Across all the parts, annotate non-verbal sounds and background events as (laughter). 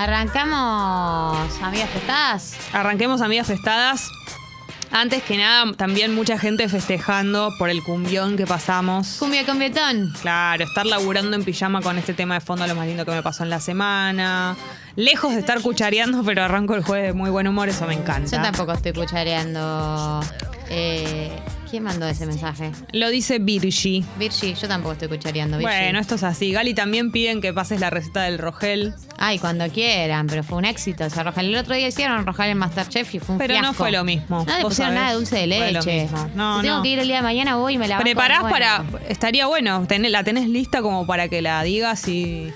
Arrancamos, amigas festadas. Arranquemos, amigas festadas. Antes que nada, también mucha gente festejando por el cumbión que pasamos. Cumbia con betón. Claro, estar laburando en pijama con este tema de fondo, lo más lindo que me pasó en la semana. Lejos de estar cuchareando, pero arranco el jueves de muy buen humor, eso me encanta. Yo tampoco estoy cuchareando. Eh, ¿Quién mandó ese mensaje? Lo dice Virgi. Virgi, yo tampoco estoy cuchareando. Virgi. Bueno, esto es así. Gali también piden que pases la receta del Rogel. Ay, cuando quieran, pero fue un éxito ese Rogel. El otro día hicieron Rogel en Masterchef y fue un Pero no fue lo mismo. No le pusieron sabés. nada de dulce de Fue lo leche. mismo. No, Si tengo no. que ir el día de mañana, voy y me la banco Preparás para. Estaría bueno. La tenés lista como para que la digas y.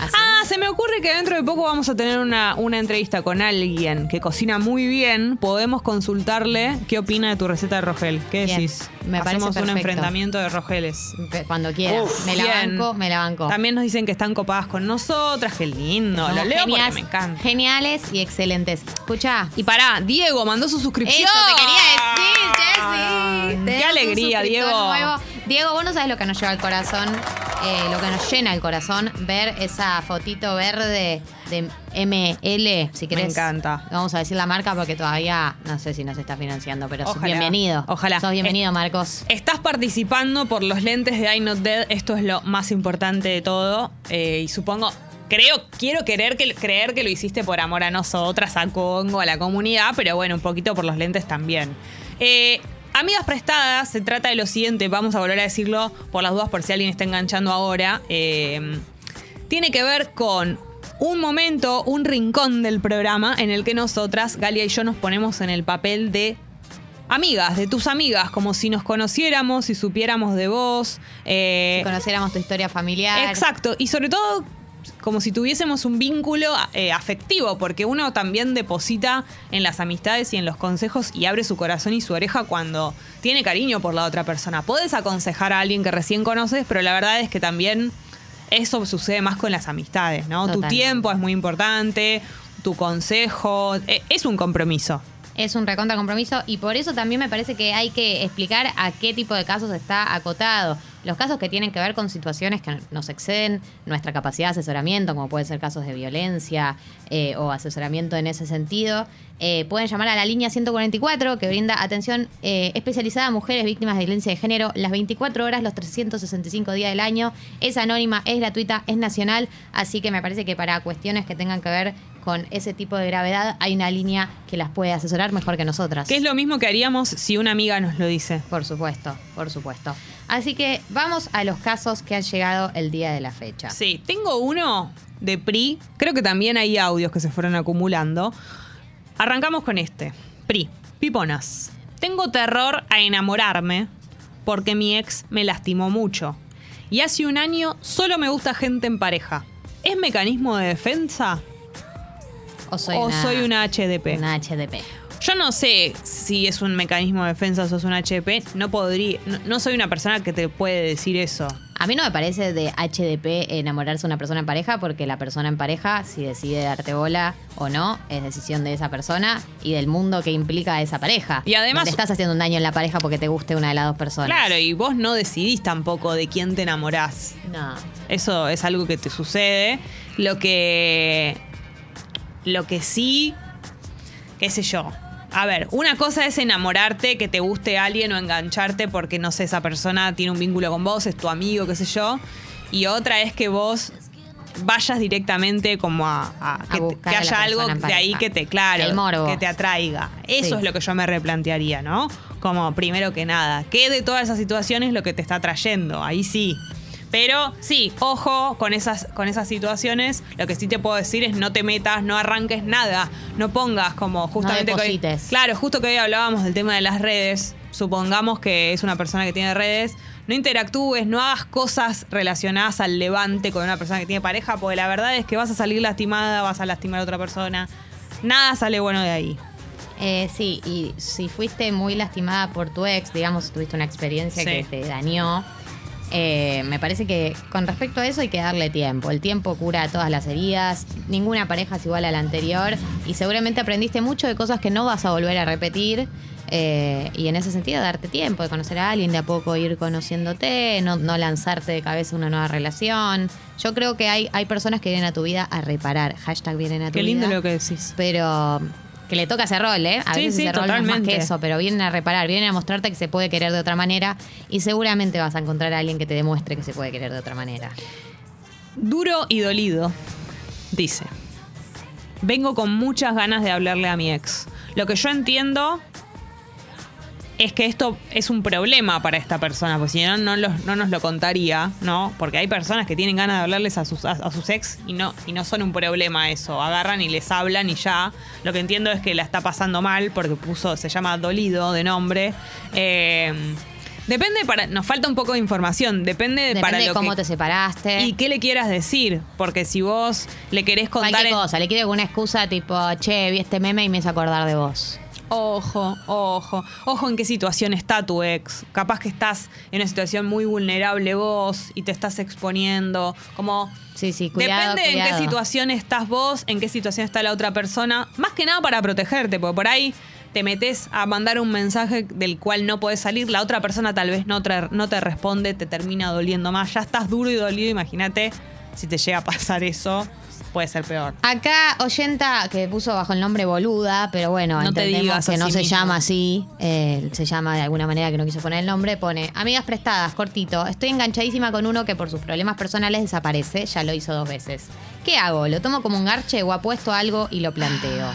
¿Así? Ah, se me ocurre que dentro de poco vamos a tener una, una entrevista con alguien que cocina muy bien. Podemos consultarle qué opina de tu receta de Rogel. ¿Qué Bien, decís? me Hacemos un perfecto. enfrentamiento de Rogeles. Cuando quiera. me la Bien. banco, me la banco. También nos dicen que están copadas con nosotras. Qué lindo. Lo leo porque me encanta. Geniales y excelentes. Escucha. Y pará, Diego mandó su suscripción. Eso te quería decir, Jessy. Qué alegría, Diego. nuevo. Diego, vos no sabés lo que nos lleva al corazón, eh, lo que nos llena el corazón, ver esa fotito verde de ML, si querés. encanta. Vamos a decir la marca porque todavía no sé si nos está financiando, pero sos Ojalá. bienvenido. Ojalá. Sos bienvenido, Marcos. Estás participando por los lentes de I Not Dead. Esto es lo más importante de todo. Eh, y supongo, creo, quiero querer que, creer que lo hiciste por amor a nosotras, a Congo, a la comunidad, pero bueno, un poquito por los lentes también. Eh, Amigas prestadas, se trata de lo siguiente, vamos a volver a decirlo por las dudas por si alguien está enganchando ahora. Eh, tiene que ver con un momento, un rincón del programa en el que nosotras, Galia y yo, nos ponemos en el papel de amigas, de tus amigas, como si nos conociéramos, si supiéramos de vos. eh, Si conociéramos tu historia familiar. Exacto, y sobre todo como si tuviésemos un vínculo eh, afectivo, porque uno también deposita en las amistades y en los consejos y abre su corazón y su oreja cuando tiene cariño por la otra persona. Puedes aconsejar a alguien que recién conoces, pero la verdad es que también eso sucede más con las amistades, ¿no? Tu tiempo es muy importante, tu consejo, eh, es un compromiso. Es un recontra compromiso y por eso también me parece que hay que explicar a qué tipo de casos está acotado. Los casos que tienen que ver con situaciones que nos exceden nuestra capacidad de asesoramiento, como pueden ser casos de violencia eh, o asesoramiento en ese sentido, eh, pueden llamar a la línea 144 que brinda atención eh, especializada a mujeres víctimas de violencia de género las 24 horas, los 365 días del año. Es anónima, es gratuita, es nacional, así que me parece que para cuestiones que tengan que ver con ese tipo de gravedad hay una línea que las puede asesorar mejor que nosotras. Que es lo mismo que haríamos si una amiga nos lo dice. Por supuesto, por supuesto. Así que vamos a los casos que han llegado el día de la fecha. Sí, tengo uno de PRI. Creo que también hay audios que se fueron acumulando. Arrancamos con este. PRI. Piponas. Tengo terror a enamorarme porque mi ex me lastimó mucho. Y hace un año solo me gusta gente en pareja. ¿Es mecanismo de defensa O soy, o una, soy una HDP? una HDP. Yo no sé si es un mecanismo de defensa o sos un HDP. No podría. No, no soy una persona que te puede decir eso. A mí no me parece de HDP enamorarse de una persona en pareja porque la persona en pareja, si decide darte bola o no, es decisión de esa persona y del mundo que implica esa pareja. Y además- te estás haciendo un daño en la pareja porque te guste una de las dos personas. Claro, y vos no decidís tampoco de quién te enamorás. No. Eso es algo que te sucede. Lo que. Lo que sí. qué sé yo. A ver, una cosa es enamorarte, que te guste alguien o engancharte porque, no sé, esa persona tiene un vínculo con vos, es tu amigo, qué sé yo. Y otra es que vos vayas directamente como a, a- que, haya algo de ahí que te, claro, El morbo. que te atraiga. Eso Sí. es lo que yo me replantearía, ¿no? Como primero que nada, ¿qué de todas esas situaciones es lo que te está atrayendo? Ahí sí. Pero sí, ojo con esas, con esas situaciones. Lo que sí te puedo decir es no te metas, no arranques nada. No pongas como justamente... que hoy- deposites. claro, justo que hoy hablábamos del tema de las redes. Supongamos que es una persona que tiene redes. No interactúes, no hagas cosas relacionadas al levante con una persona que tiene pareja, porque la verdad es que vas a salir lastimada, vas a lastimar a otra persona. Nada sale bueno de ahí. Eh, sí, y si fuiste muy lastimada por tu ex, digamos, tuviste una experiencia Sí. que te dañó, eh, me parece que con respecto a eso hay que darle tiempo. El tiempo cura todas las heridas, ninguna pareja es igual a la anterior y seguramente aprendiste mucho de cosas que no vas a volver a repetir. Eh, y en ese sentido, darte tiempo de conocer a alguien, de a poco ir conociéndote, no, no lanzarte de cabeza una nueva relación. Yo creo que hay, hay personas que vienen a tu vida a reparar. Hashtag vienen a tu Qué vida. lindo lo que decís. Pero que le toca ese rol, ¿eh? A Sí, veces sí, ese rol no es más que eso, pero vienen a reparar, vienen a mostrarte que se puede querer de otra manera y seguramente vas a encontrar a alguien que te demuestre que se puede querer de otra manera. Duro y dolido, dice. Vengo con muchas ganas de hablarle a mi ex. Lo que yo entiendo es que esto es un problema para esta persona, porque si no, no, los- no nos lo contaría, ¿no? Porque hay personas que tienen ganas de hablarles a sus, a, a sus ex y no, y no son un problema eso. Agarran y les hablan y ya. Lo que entiendo es que la está pasando mal porque puso, se llama Dolido de nombre. Eh, depende para. Nos falta un poco de información. Depende, Depende para de lo cómo que, te separaste. y qué le quieras decir, porque si vos le querés contar... Cualquier cosa, le quiero alguna excusa tipo, che, vi este meme y me hizo acordar de vos. Ojo, ojo, ojo en qué situación está tu ex. Capaz que estás en una situación muy vulnerable vos y te estás exponiendo. Como Sí, sí, cuidado, depende en qué situación estás vos, en qué situación está la otra persona. Más que nada para protegerte, porque por ahí te metes a mandar un mensaje del cual no podés salir. La otra persona tal vez no te, no te responde, te termina doliendo más. Ya estás duro y dolido, imagínate si te llega a pasar eso. Puede ser peor. Acá, oyenta que puso bajo el nombre boluda, pero bueno, No te entendemos digas que no se mismo. llama así, eh, se llama de alguna manera que no quiso poner el nombre, pone, amigas prestadas, cortito, estoy enganchadísima con uno que por sus problemas personales desaparece, ya lo hizo dos veces. ¿Qué hago? ¿Lo tomo como un garche o apuesto algo y lo planteo?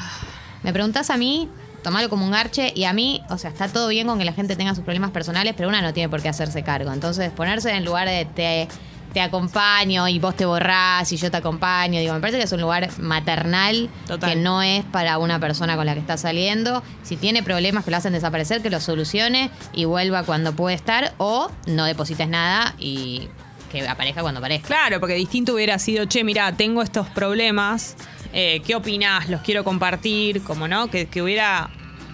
Me preguntás a mí, tomalo como un garche y a mí, o sea, está todo bien con que la gente tenga sus problemas personales, pero una no tiene por qué hacerse cargo. Entonces, ponerse en lugar de te, te acompaño y vos te borrás y yo te acompaño, digo, me parece que es un lugar maternal Total. que no es para una persona con la que está saliendo. Si tiene problemas que lo hacen desaparecer, que lo solucione y vuelva cuando puede estar o no deposites nada y que aparezca cuando aparezca. Claro, porque distinto hubiera sido, che, mira, tengo estos problemas, eh, ¿qué opinás? Los quiero compartir, como no, que, que hubiera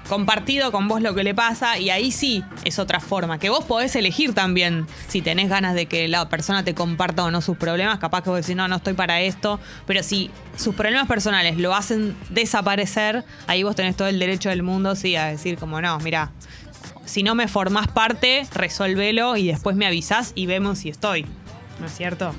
compartido con vos lo que le pasa y ahí sí es otra forma, que vos podés elegir también si tenés ganas de que la persona te comparta o no sus problemas, capaz que vos decís, no, no estoy para esto, pero si sus problemas personales lo hacen desaparecer, ahí vos tenés todo el derecho del mundo, sí, a decir como, no, mira, si no me formás parte, resolvelo y después me avisás y vemos si estoy. ¿No es cierto?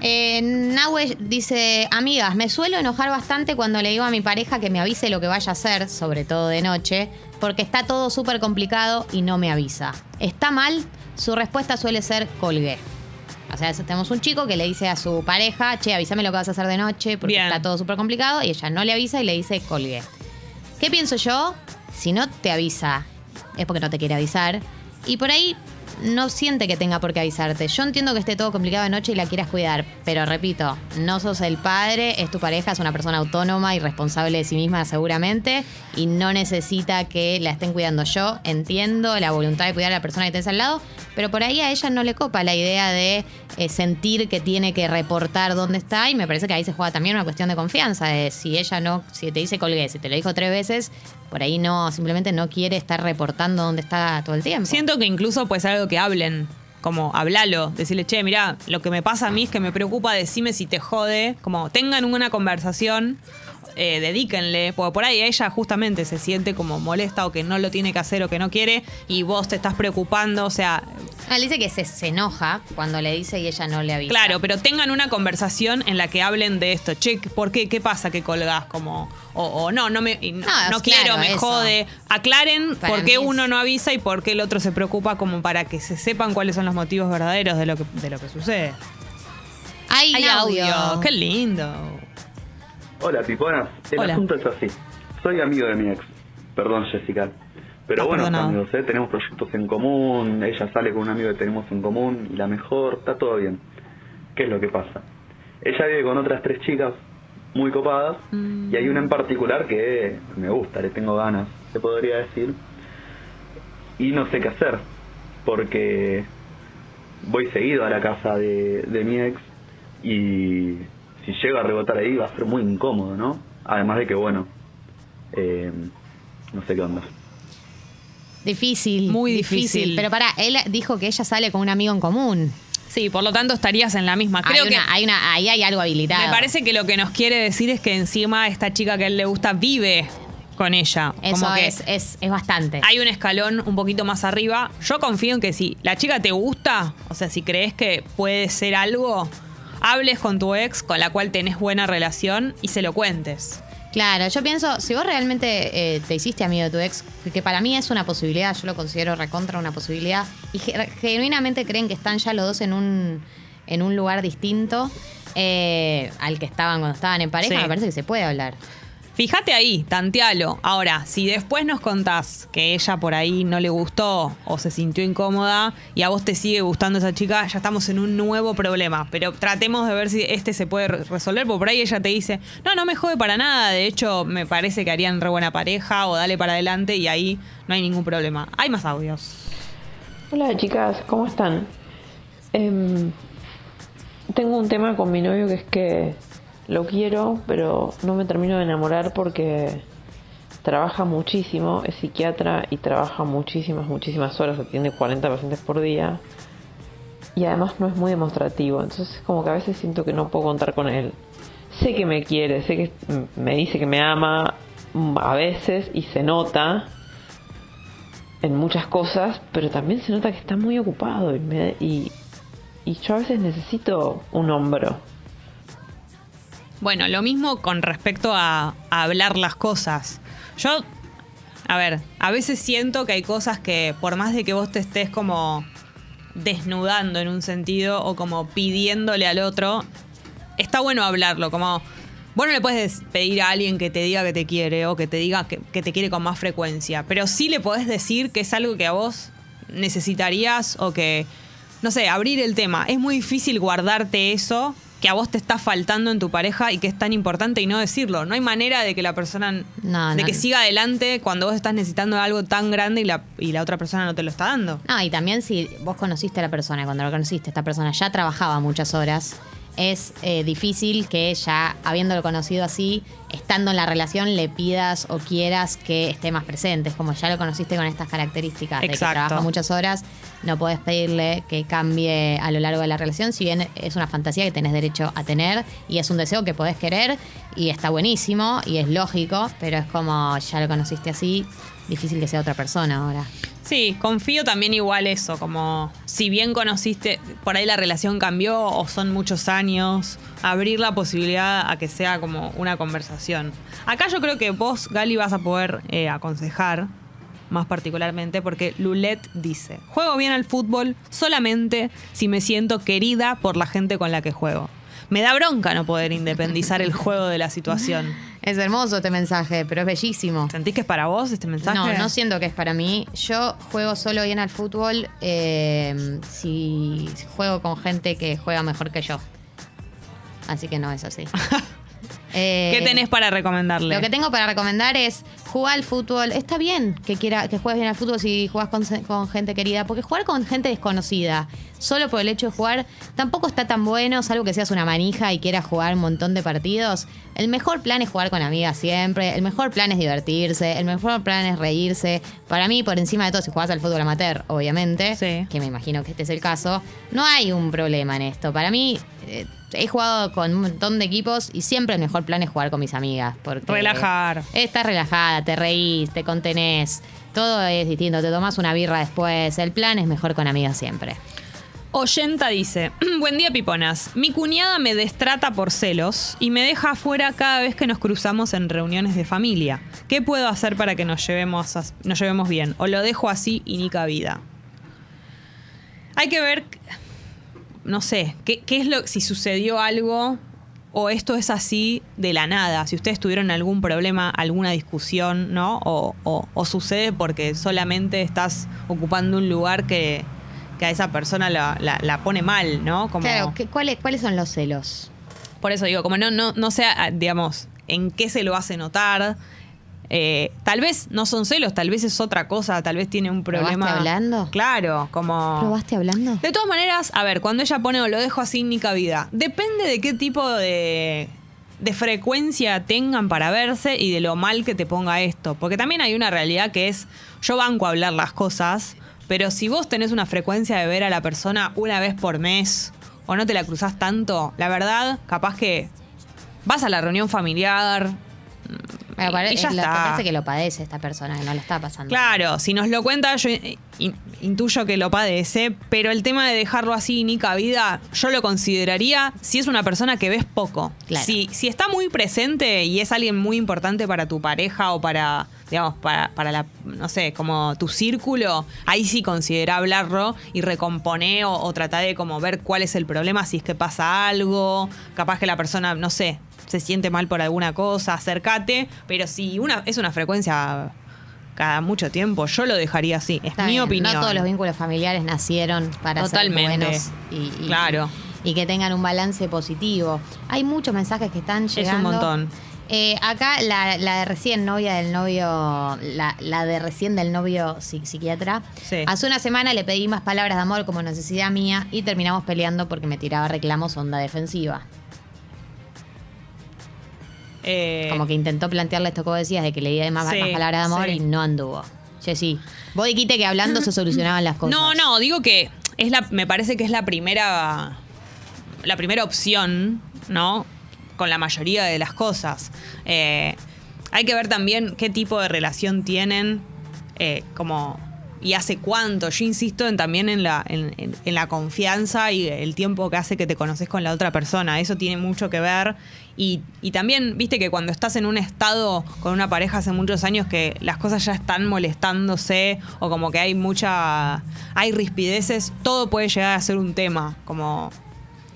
Eh, Nahue dice, amigas, me suelo enojar bastante cuando le digo a mi pareja que me avise lo que vaya a hacer, sobre todo de noche, porque está todo súper complicado y no me avisa. ¿Está mal? Su respuesta suele ser colgué. O sea, tenemos un chico que le dice a su pareja, che, avísame lo que vas a hacer de noche porque Bien. está todo súper complicado y ella no le avisa y le dice colgué. ¿Qué pienso yo? Si no te avisa, es porque no te quiere avisar. Y por ahí no siente que tenga por qué avisarte. Yo entiendo que esté todo complicado de noche y la quieras cuidar, pero repito, no sos el padre, es tu pareja, es una persona autónoma y responsable de sí misma seguramente y no necesita que la estén cuidando yo. Entiendo la voluntad de cuidar a la persona que tenés al lado, pero por ahí a ella no le copa la idea de eh, sentir que tiene que reportar dónde está y me parece que ahí se juega también una cuestión de confianza, si ella no, si te dice colgué, si te lo dijo tres veces, por ahí no, simplemente no quiere estar reportando dónde está todo el tiempo. Siento que incluso puede ser algo que hablen, como hablalo, decirle, che, mira, lo que me pasa a mí es que me preocupa, decime si te jode, como tengan una conversación, eh, dedíquenle, porque por ahí ella justamente se siente como molesta o que no lo tiene que hacer o que no quiere y vos te estás preocupando, o sea, Ah, le dice que se, se enoja cuando le dice y ella no le avisa. Claro, pero tengan una conversación en la que hablen de esto. Che, ¿por qué? ¿Qué pasa que colgás? Como, o, o no, no me no, No, no es quiero, claro, me eso. jode. Aclaren Para por qué es- uno no avisa y por qué el otro se preocupa, como para que se sepan cuáles son los motivos verdaderos de lo que, de lo que sucede. Hay, Hay audio. audio. Qué lindo. Hola, piponas. El Hola. asunto es así. Soy amigo de mi ex. Perdón, Jessica. Pero bueno, perdonado. amigos, ¿eh? tenemos proyectos en común. Ella sale con un amigo que tenemos en común y la mejor. Está todo bien. ¿Qué es lo que pasa? Ella vive con otras tres chicas muy copadas Mm. y hay una en particular que me gusta, le tengo ganas, se podría decir. Y no sé qué hacer porque voy seguido a la casa de, de mi ex y si llego a rebotar ahí va a ser muy incómodo, ¿no? Además de que, bueno, eh, no sé qué onda. Difícil. Muy difícil. Pero pará, él dijo que ella sale con un amigo en común. Sí, por lo tanto estarías en la misma. Creo hay que hay una, ahí hay algo habilitado. me parece que lo que nos quiere decir es que encima esta chica que a él le gusta vive con ella. Eso Como que es, es, es bastante. hay un escalón un poquito más arriba. Yo confío en que si la chica te gusta, o sea, si crees que puede ser algo, hables con tu ex con la cual tenés buena relación y se lo cuentes. Claro, yo pienso, si vos realmente eh, te hiciste amigo de tu ex, que para mí es una posibilidad, yo lo considero recontra una posibilidad, y ge- genuinamente creen que están ya los dos en un, en un lugar distinto eh, al que estaban cuando estaban en pareja, Sí. me parece que se puede hablar. Fíjate ahí, tantealo. Ahora, si después nos contás que ella por ahí no le gustó o se sintió incómoda y a vos te sigue gustando esa chica, ya estamos en un nuevo problema. Pero tratemos de ver si este se puede re- resolver, porque por ahí ella te dice, no, no me jode para nada, de hecho me parece que harían re buena pareja o dale para adelante y ahí no hay ningún problema. Hay más audios. Hola chicas, ¿cómo están? Em, tengo un tema con mi novio que es que lo quiero, pero no me termino de enamorar porque trabaja muchísimo, es psiquiatra y trabaja muchísimas, muchísimas horas, atiende 40 pacientes por día y además no es muy demostrativo, entonces como que a veces siento que no puedo contar con él. Sé que me quiere, sé que me dice que me ama mm, a veces y se nota, en muchas cosas, pero también se nota que está muy ocupado y, me- y, y yo a veces necesito un hombro. Bueno, lo mismo con respecto a, hablar las cosas. Yo, a ver, a veces siento que hay cosas que por más de que vos te estés como desnudando en un sentido o como pidiéndole al otro, está bueno hablarlo, como vos no le puedes pedir a alguien que te diga que te quiere o que te diga que, que te quiere con más frecuencia, pero sí le podés decir que es algo que a vos necesitarías o que, no sé, abrir el tema. Es muy difícil guardarte eso que a vos te está faltando en tu pareja y que es tan importante y no decirlo. No hay manera de que la persona, No, de no. que siga adelante cuando vos estás necesitando algo tan grande y la, y la otra persona no te lo está dando. No, y también si vos conociste a la persona, y cuando lo conociste, esta persona ya trabajaba muchas horas, es eh, difícil que ya, habiéndolo conocido así, estando en la relación, le pidas o quieras que esté más presente. Es como ya lo conociste con estas características de que Exacto. trabaja muchas horas, no podés pedirle que cambie a lo largo de la relación, si bien es una fantasía que tenés derecho a tener y es un deseo que podés querer y está buenísimo y es lógico, pero es como ya lo conociste así, difícil que sea otra persona ahora. Sí, confío también igual eso, como si bien conociste, por ahí la relación cambió o son muchos años, abrir la posibilidad a que sea como una conversación. Acá yo creo que vos, Gali, vas a poder eh, aconsejar más particularmente porque Lulet dice, juego bien al fútbol solamente si me siento querida por la gente con la que juego. Me da bronca no poder independizar el juego de la situación. (laughs) Es hermoso este mensaje, pero es bellísimo. ¿Sentís que es para vos este mensaje? No, no siento que es para mí. Yo juego solo bien al fútbol eh, si juego con gente que juega mejor que yo. Así que no es así. (laughs) Eh, ¿Qué tenés para recomendarle? Lo que tengo para recomendar es jugar al fútbol. Está bien que quiera que juegues bien al fútbol si juegas con, con gente querida, porque jugar con gente desconocida, solo por el hecho de jugar, tampoco está tan bueno, salvo que seas una manija y quieras jugar un montón de partidos. El mejor plan es jugar con amigas siempre, el mejor plan es divertirse, el mejor plan es reírse. Para mí, por encima de todo, si juegas al fútbol amateur, obviamente, Sí. que me imagino que este es el caso, no hay un problema en esto. Para mí, eh, he jugado con un montón de equipos y siempre el mejor plan es jugar con mis amigas. Porque Relajar. Estás relajada, te reís, te contenés. Todo es distinto, te tomás una birra después. El plan es mejor con amigas siempre. Oyenta dice, (clears throat) buen día piponas, mi cuñada me destrata por celos y me deja afuera cada vez que nos cruzamos en reuniones de familia. ¿Qué puedo hacer para que nos llevemos, nos llevemos bien? ¿O lo dejo así y ni cabida? Hay que ver, no sé, qué, qué es lo, si sucedió algo o esto es así de la nada, si ustedes tuvieron algún problema, alguna discusión, ¿no? O, o- o sucede porque solamente estás ocupando un lugar que, que a esa persona la, la- la pone mal, ¿no? Como, Claro, ¿qué- cuáles, ¿cuáles son los celos? Por eso digo, como no, no, no sé, ah, digamos, en qué se lo hace notar. Eh, tal vez no son celos, tal vez es otra cosa, tal vez tiene un ¿Probaste problema. hablando? Claro, como. ¿Probaste hablando? De todas maneras, a ver, cuando ella pone o lo dejo así ni cabida, depende de qué tipo de, de frecuencia tengan para verse y de lo mal que te ponga esto. Porque también hay una realidad que es, yo banco a hablar las cosas, pero si vos tenés una frecuencia de ver a la persona una vez por mes o no te la cruzás tanto, la verdad, capaz que vas a la reunión familiar, Me pare- y ya es lo que parece que lo padece esta persona, que no lo está pasando. Claro, si nos lo cuenta, yo in- intuyo que lo padece, pero el tema de dejarlo así ni cabida, yo lo consideraría si es una persona que ves poco. Claro. Si, si está muy presente y es alguien muy importante para tu pareja o para, digamos, para, para la, no sé, como tu círculo, ahí sí considera hablarlo y recomponer o, o tratar de como ver cuál es el problema, si es que pasa algo, capaz que la persona, no sé, se siente mal por alguna cosa, acércate, pero si una es una frecuencia cada mucho tiempo, yo lo dejaría así, es Está mi bien, opinión. No todos los vínculos familiares nacieron para Totalmente. ser buenos y, y- Claro. y que tengan un balance positivo. Hay muchos mensajes que están Es un llegando. montón. Eh, acá la, la de recién novia del novio, la, la de recién del novio psi- psiquiatra. Sí. Hace una semana le pedí más palabras de amor como necesidad mía y terminamos peleando porque me tiraba reclamos onda defensiva. Eh, Como que intentó plantearle esto que vos decías de que le di más, Sí, más palabras de amor sí. y no anduvo. Jessy, vos dijiste que hablando se solucionaban las cosas. No, no, digo que es la, me parece que es la primera, la primera opción, ¿no? Con la mayoría de las cosas. Eh, hay que ver también qué tipo de relación tienen, eh, como y hace cuánto. Yo insisto en también en la, en, la confianza y el tiempo que hace que te conoces con la otra persona. Eso tiene mucho que ver. Y, y también, viste que cuando estás en un estado con una pareja hace muchos años que las cosas ya están molestándose o como que hay mucha. hay rispideces, todo puede llegar a ser un tema. Como.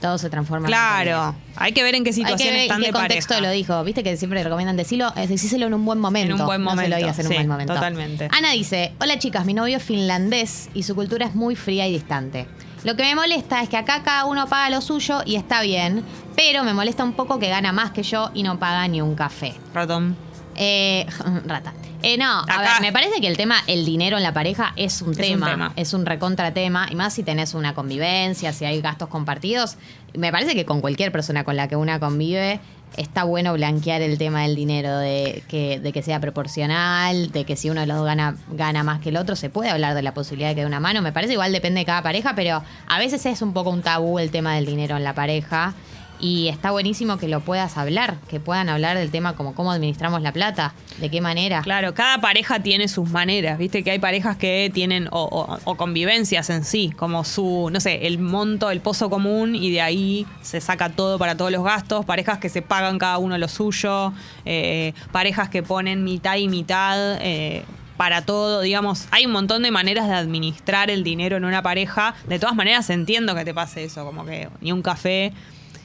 Todo se transforma en Claro. Hay que ver en qué Hay que situación ver están en qué de contexto pareja. lo dijo. Viste que siempre recomiendan decirlo, es decíselo en un buen momento. En un buen No se lo momento, digas en un buen momento. totalmente. Ana dice, hola chicas, mi novio es finlandés y su cultura es muy fría y distante. Lo que me molesta es que acá cada uno paga lo suyo y está bien, pero me molesta un poco que gana más que yo y no paga ni un café. Ratón. Eh, (laughs) rata. Eh, no, a Acá- ver, me parece que el tema, el dinero en la pareja es un un tema. tema. Es un recontra tema. Y más si tenés una convivencia, si hay gastos compartidos. Me parece que con cualquier persona con la que una convive, está bueno blanquear el tema del dinero, de que, de que sea proporcional, de que si uno de los dos gana, gana más que el otro, se puede hablar de la posibilidad de que dé una mano. Me parece igual depende de cada pareja, pero a veces es un poco un tabú el tema del dinero en la pareja. Y está buenísimo que lo puedas hablar, que puedan hablar del tema como cómo administramos la plata, de qué manera. Claro, cada pareja tiene sus maneras, viste que hay parejas que tienen o, o- convivencias en sí, como su, no sé, el monto, el pozo común y de ahí se saca todo para todos los gastos, parejas que se pagan cada uno lo suyo, eh, parejas que ponen mitad y mitad. eh, para todo, digamos, hay un montón de maneras de administrar el dinero en una pareja. De todas maneras, entiendo que te pase eso, como que ni un café.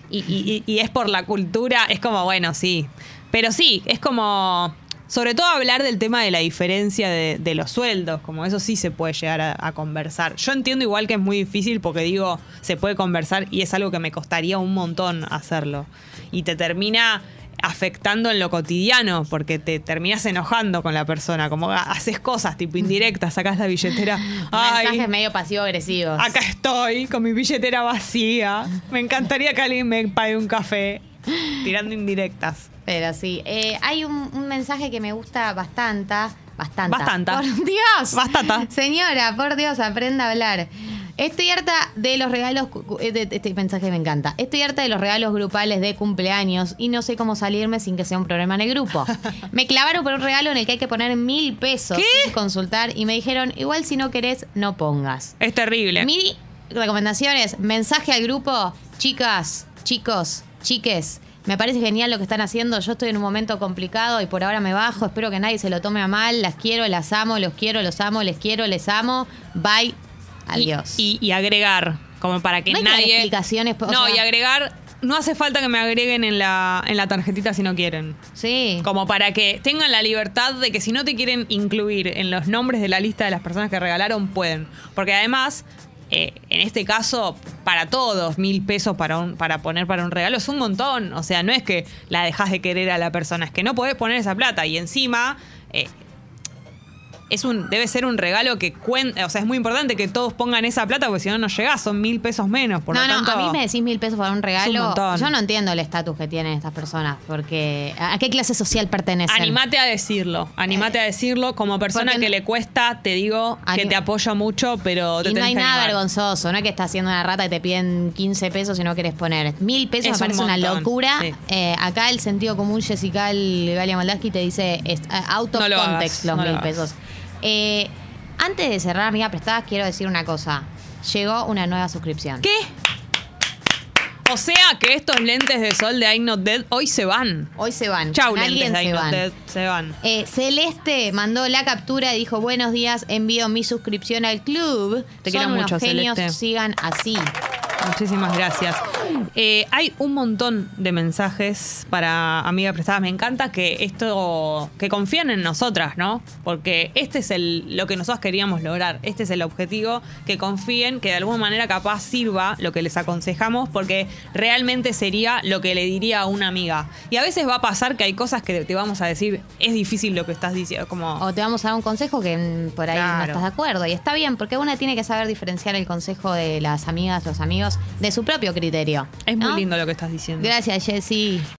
Y, y- y- es por la cultura, es como, bueno, sí. Pero sí, es como, sobre todo hablar del tema de la diferencia de, los sueldos, como eso sí se puede llegar a conversar. Yo entiendo igual que es muy difícil porque digo, se puede conversar y es algo que me costaría un montón hacerlo. Y te termina afectando en lo cotidiano porque te terminas enojando con la persona, como ha- haces cosas tipo indirectas, sacas la billetera. (laughs) Ay, Mensajes medio pasivo-agresivos. Acá estoy con mi billetera vacía. Me encantaría que alguien me pague un café tirando indirectas. Pero sí, eh, hay un, un mensaje que me gusta bastante. Bastante. Bastante. Por Dios. Bastante. Señora, por Dios, aprenda a hablar. Estoy harta de los regalos. eh, Este mensaje me encanta. Estoy harta de los regalos grupales de cumpleaños y no sé cómo salirme sin que sea un problema en el grupo. (laughs) Me clavaron por un regalo en el que hay que poner mil pesos ¿Qué? sin consultar y me dijeron: igual si no querés, no pongas. Es terrible. Mi recomendación es mensaje al grupo, chicas, chicos, chiques. Me parece genial lo que están haciendo. Yo estoy en un momento complicado y por ahora me bajo. Espero que nadie se lo tome a mal. Las quiero, las amo, los quiero, los amo, les quiero, les amo. Bye. Adiós. Y, y- y agregar, como para que No hay que dar nadie. explicaciones, o no, sea- y agregar. No hace falta que me agreguen en la, en la tarjetita si no quieren. sí. Como para que tengan la libertad de que si no te quieren incluir en los nombres de la lista de las personas que regalaron, pueden. Porque además, eh, en este caso, para todos, mil pesos para, un, para poner para un regalo es un montón. O sea, no es que la dejas de querer a la persona, es que no podés poner esa plata. Y encima, eh, es un, debe ser un regalo que cuenta, o sea, es muy importante que todos pongan esa plata porque si no no llegás, son mil pesos menos. Por no, lo no, tanto, a mí me decís mil pesos por un regalo. Yo no entiendo el estatus que tienen estas personas, porque ¿a qué clase social pertenecen? Animate a decirlo, animate a decirlo. Como persona que no- le cuesta, te digo que te apoyo mucho, pero te Y no hay nada animar. vergonzoso, no es que estás haciendo una rata y te piden 15 pesos y no querés poner. Mil pesos Es me parece un una locura. sí. Eh, acá el sentido común Jessica Galia Moldaski te dice es, eh, out of No lo context hagas, los no lo mil hagas. Eh, antes de cerrar, amiga prestada, quiero decir una cosa. Llegó una nueva suscripción. ¿Qué? O sea que estos lentes de sol de I'm Not Dead hoy se van. Hoy se van. Chau, lentes de I'm Not. Dead, se van. Eh, Celeste mandó la captura y dijo, buenos días, envío mi suscripción al club. Te Son quiero unos mucho, genios, Celeste. sigan así. Muchísimas gracias. Eh, hay un montón de mensajes para amigas prestadas. Me encanta que esto, que confíen en nosotras, ¿no? Porque este es el, lo que nosotros queríamos lograr. Este es el objetivo, que confíen, que de alguna manera capaz sirva lo que les aconsejamos, porque realmente sería lo que le diría a una amiga. Y a veces va a pasar que hay cosas que te vamos a decir, es difícil lo que estás diciendo, como... O te vamos a dar un consejo que por ahí no estás de acuerdo. Y está bien, porque una tiene que saber diferenciar el consejo de las amigas, los amigos, de su propio criterio. es muy lindo lo que estás diciendo. Gracias, Jessy.